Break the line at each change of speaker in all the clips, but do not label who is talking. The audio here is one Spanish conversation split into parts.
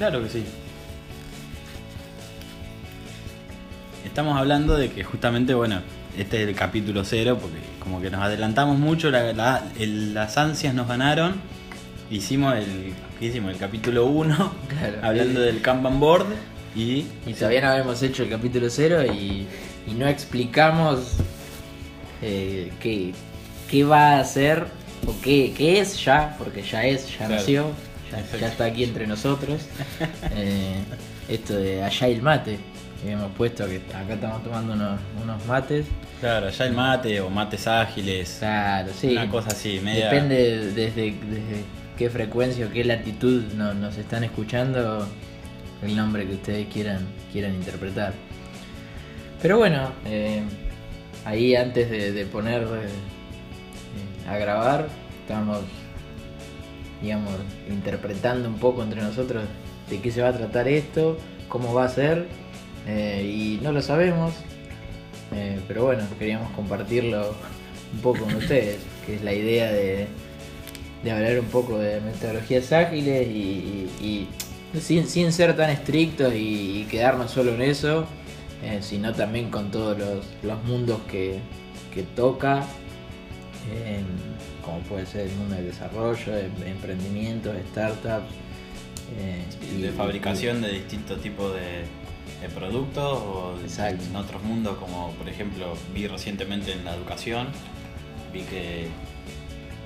Claro que sí. Estamos hablando de que justamente, bueno, este es el capítulo cero, porque como que nos adelantamos mucho, la- la- el- las ansias nos ganaron. Hicimos el, ¿qué hicimos? El capítulo 1,
Claro.
hablando del Kanban Board. Y,
Y todavía no habíamos hecho el capítulo cero y, y no explicamos eh, qué, qué va a hacer o qué, qué es ya, porque ya es, ya
Claro.
nació, ya, está aquí entre nosotros. Eh, esto de Agile Mate, que hemos puesto que acá estamos tomando unos, unos mates.
claro, ya el mate o mates ágiles.
Claro, sí.
Una cosa así, media.
Depende desde, desde qué frecuencia o qué latitud no- nos están escuchando el nombre que ustedes quieran, quieran interpretar. Pero bueno, eh, ahí antes de, de poner eh, a grabar, estamos, digamos, interpretando un poco entre nosotros de qué se va a tratar esto, cómo va a ser, eh, y no lo sabemos, eh, pero bueno, queríamos compartirlo un poco con ustedes, que es la idea de, de hablar un poco de metodologías ágiles y, sin, sin ser tan estrictos y, quedarnos solo en eso, eh, sino también con todos los, los mundos que, que toca, como puede ser el mundo del desarrollo, de emprendimientos, de startups. eh,
y de fabricación de distintos tipos de, de productos o
Exacto.
en otros mundos como por ejemplo vi recientemente en la educación vi que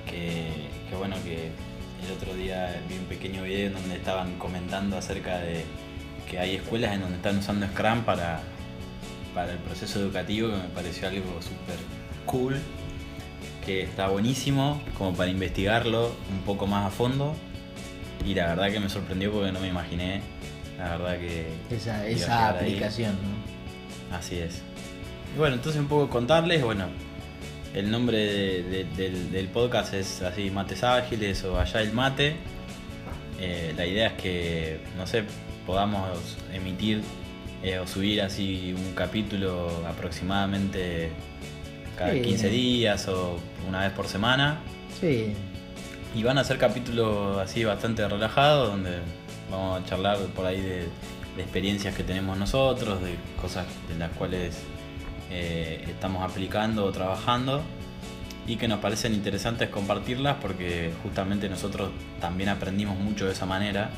que, que bueno que el otro día vi un pequeño video en donde estaban comentando acerca de que hay escuelas en donde están usando Scrum para, para el proceso educativo que me pareció algo súper cool que está buenísimo como para investigarlo un poco más a fondo y la verdad que me sorprendió porque no me imaginé la verdad que
esa, esa aplicación. ¿no?
Así es. Y bueno, entonces un poco contarles, bueno, el nombre de- de- del, del podcast es así, Mates Ágiles o Agile Mate. Eh, la idea es que, no sé, podamos emitir eh, o subir así un capítulo aproximadamente cada
Sí.
15 días o una vez por semana.
Sí,
Y van a ser capítulos así bastante relajados, donde vamos a charlar por ahí de, de experiencias que tenemos nosotros, de cosas de las cuales eh, estamos aplicando o trabajando y que nos parecen interesantes compartirlas porque justamente nosotros también aprendimos mucho de esa manera,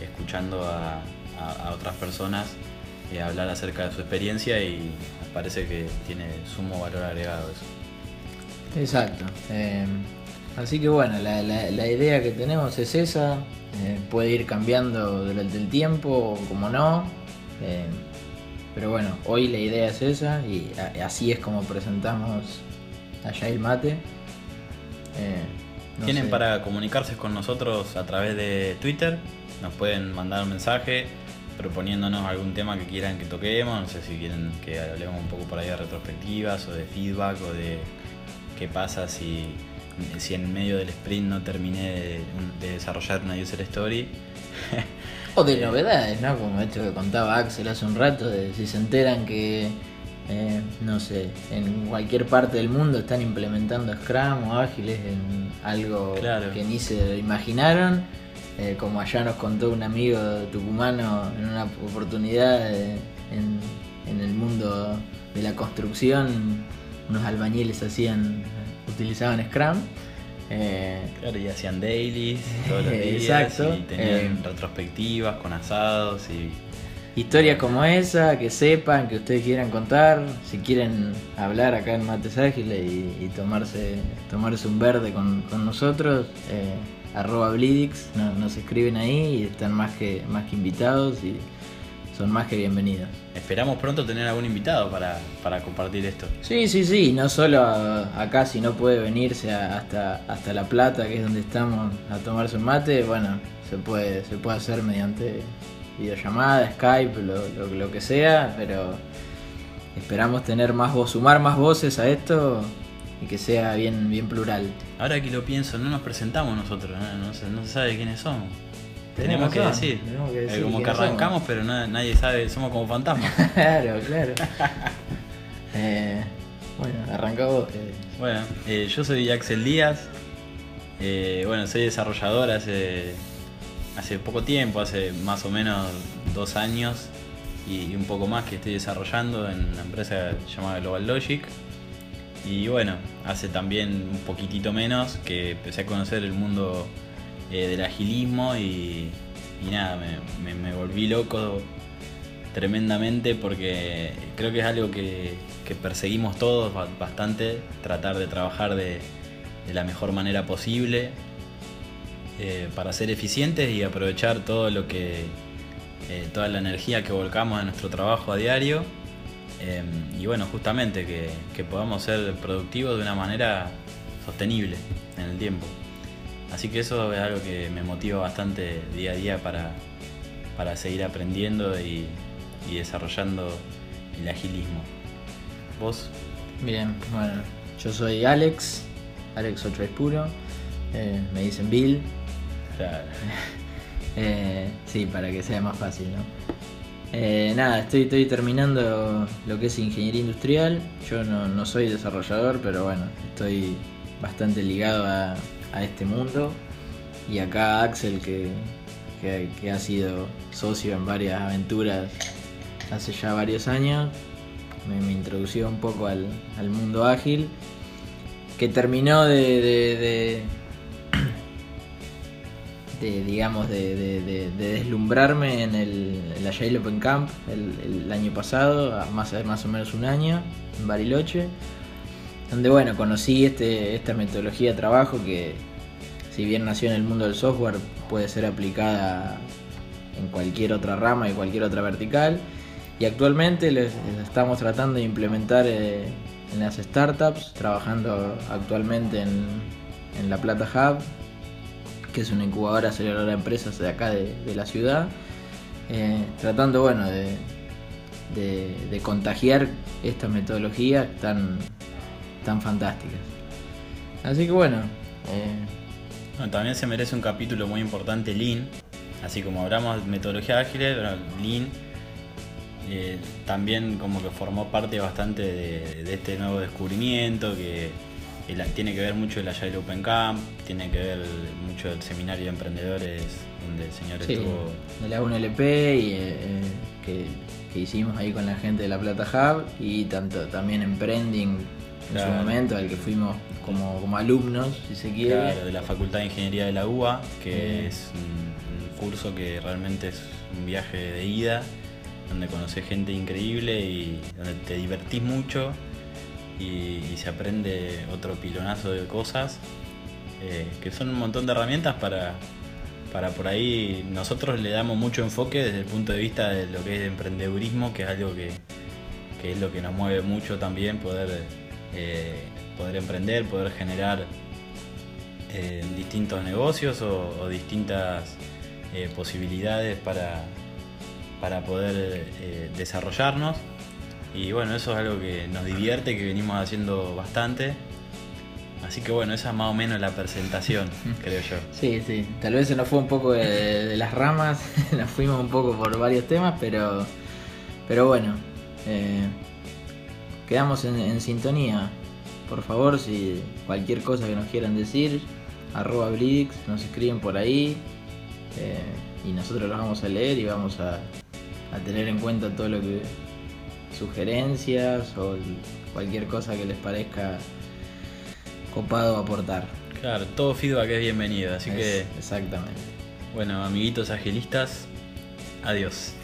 escuchando a, a- a otras personas eh, hablar acerca de su experiencia y nos parece que tiene sumo valor agregado eso.
Exacto. Eh, así que bueno, la, la- la idea que tenemos es esa. eh, puede ir cambiando durante el tiempo, como no. eh, pero bueno, hoy la idea es esa y a- así es como presentamos allá el mate. Eh, no
Tienen
sé.
para comunicarse con nosotros a través de Twitter. Nos pueden mandar un mensaje proponiéndonos algún tema que quieran que toquemos. No sé si quieren que hablemos un poco por ahí de retrospectivas o de feedback o de qué pasa si, si en medio del sprint no terminé de, de desarrollar una user story.
O de novedades, ¿no? Como esto que contaba Axel hace un rato, de si se enteran que, eh, no sé, en cualquier parte del mundo están implementando Scrum o Ágiles en algo
Claro.
que ni se imaginaron. Eh, como allá nos contó un amigo tucumano en una oportunidad eh, en, en el mundo de la construcción, unos albañiles hacían, utilizaban Scrum. Eh,
Claro, y hacían dailies todos los días.
Exacto.
Y tenían retrospectivas con asados y
Historias como esa, que sepan, que ustedes quieran contar, si quieren hablar acá en Mates Ágiles y, y tomarse, tomarse un verde con, con nosotros, arroba Blidix, no- nos escriben ahí y están más que, más que invitados y son más que bienvenidos.
esperamos pronto tener algún invitado para, para compartir esto.
Sí, sí, sí, no solo a- acá si no puede venirse a- hasta, hasta La Plata, que es donde estamos, a tomarse un mate, bueno, se puede, se puede hacer mediante videollamada, Skype, lo, lo- lo que sea, pero esperamos tener más voz, sumar más voces a esto y que sea bien, bien plural.
Ahora que lo pienso, no nos presentamos nosotros, no, no se, no se sabe quiénes somos. Tenemos que decir.
tenemos que
Eh,
decir
como que arrancamos, pero na- nadie sabe, somos como fantasmas.
claro, claro. Eh, bueno, arranca vos.
bueno, eh, yo soy Axel Díaz. Eh, bueno, soy desarrollador hace hace poco tiempo, hace más o menos dos años y, un poco más que estoy desarrollando en una empresa llamada Global Logic. Y bueno, hace también un poquitito menos que empecé a conocer el mundo eh, del agilismo y, nada, me, volví loco tremendamente porque creo que es algo que, perseguimos todos bastante, tratar de trabajar de, la mejor manera posible eh, para ser eficientes y aprovechar todo lo que eh, toda la energía que volcamos en nuestro trabajo a diario em, y bueno justamente que, podamos ser productivos de una manera sostenible en el tiempo. Así que eso es algo que me motiva bastante día a día para, para seguir aprendiendo y, desarrollando el agilismo. Vos
bien bueno yo soy Alex Alex 8 es puro eh, me dicen Bill. Eh, sí, para que sea más fácil, ¿no? Eh, nada, estoy, terminando lo que es ingeniería industrial. Yo no, soy desarrollador, pero bueno, estoy bastante ligado a, este mundo. Y acá Axel, que, que, ha sido socio en varias aventuras hace ya varios años, me, introdució un poco al, mundo ágil, que terminó de digamos, de, deslumbrarme en el, la Agile Open Camp el, año pasado, más, más o menos un año, en Bariloche, donde, bueno, conocí este, esta metodología de trabajo que, si bien nació en el mundo del software, puede ser aplicada en cualquier otra rama y cualquier otra vertical. Y actualmente les, estamos tratando de implementar eh, en las startups, trabajando actualmente en, en la Plata Hub, que es una incubadora aceleradora de empresas de acá de, la ciudad, eh, tratando bueno de, contagiar estas metodologías tan, tan fantásticas. Así que eh, bueno,
También se merece un capítulo muy importante Lean, así como hablamos de metodología ágil, Lean eh, también como que formó parte bastante de este nuevo descubrimiento que tiene que ver mucho el Agile Open Camp, tiene que ver mucho el seminario de emprendedores donde el señor estuvo.
De la UNLP y, eh, que, hicimos ahí con la gente de la Plata Hub y tanto también Emprending en su momento, al que fuimos como, como, alumnos, si se quiere.
Claro, de la Facultad de Ingeniería de la UBA, que es un, un, curso que realmente es un viaje de ida, donde conoces gente increíble y donde te divertís mucho y, se aprende otro pilonazo de cosas, eh, que son un montón de herramientas para, para por ahí nosotros le damos mucho enfoque desde el punto de vista de lo que es emprendedurismo, que es algo que, es lo que nos mueve mucho también, poder, eh, poder emprender, poder generar eh, distintos negocios o, distintas posibilidades para, para poder desarrollarnos. Y bueno, eso es algo que nos divierte, que venimos haciendo bastante. Así que bueno, esa es más o menos la presentación, creo yo.
Sí, sí. Tal vez se nos fue un poco de, las ramas, nos fuimos un poco por varios temas, pero, pero bueno, eh, quedamos en, sintonía. Por favor, si cualquier cosa que nos quieran decir, arroba Blix, nos escriben por ahí eh, y nosotros los vamos a leer y vamos a tener en cuenta todo lo que sugerencias o cualquier cosa que les parezca copado aportar.
Claro, todo feedback es bienvenido, así que...
Exactamente.
Bueno, amiguitos agilistas, adiós.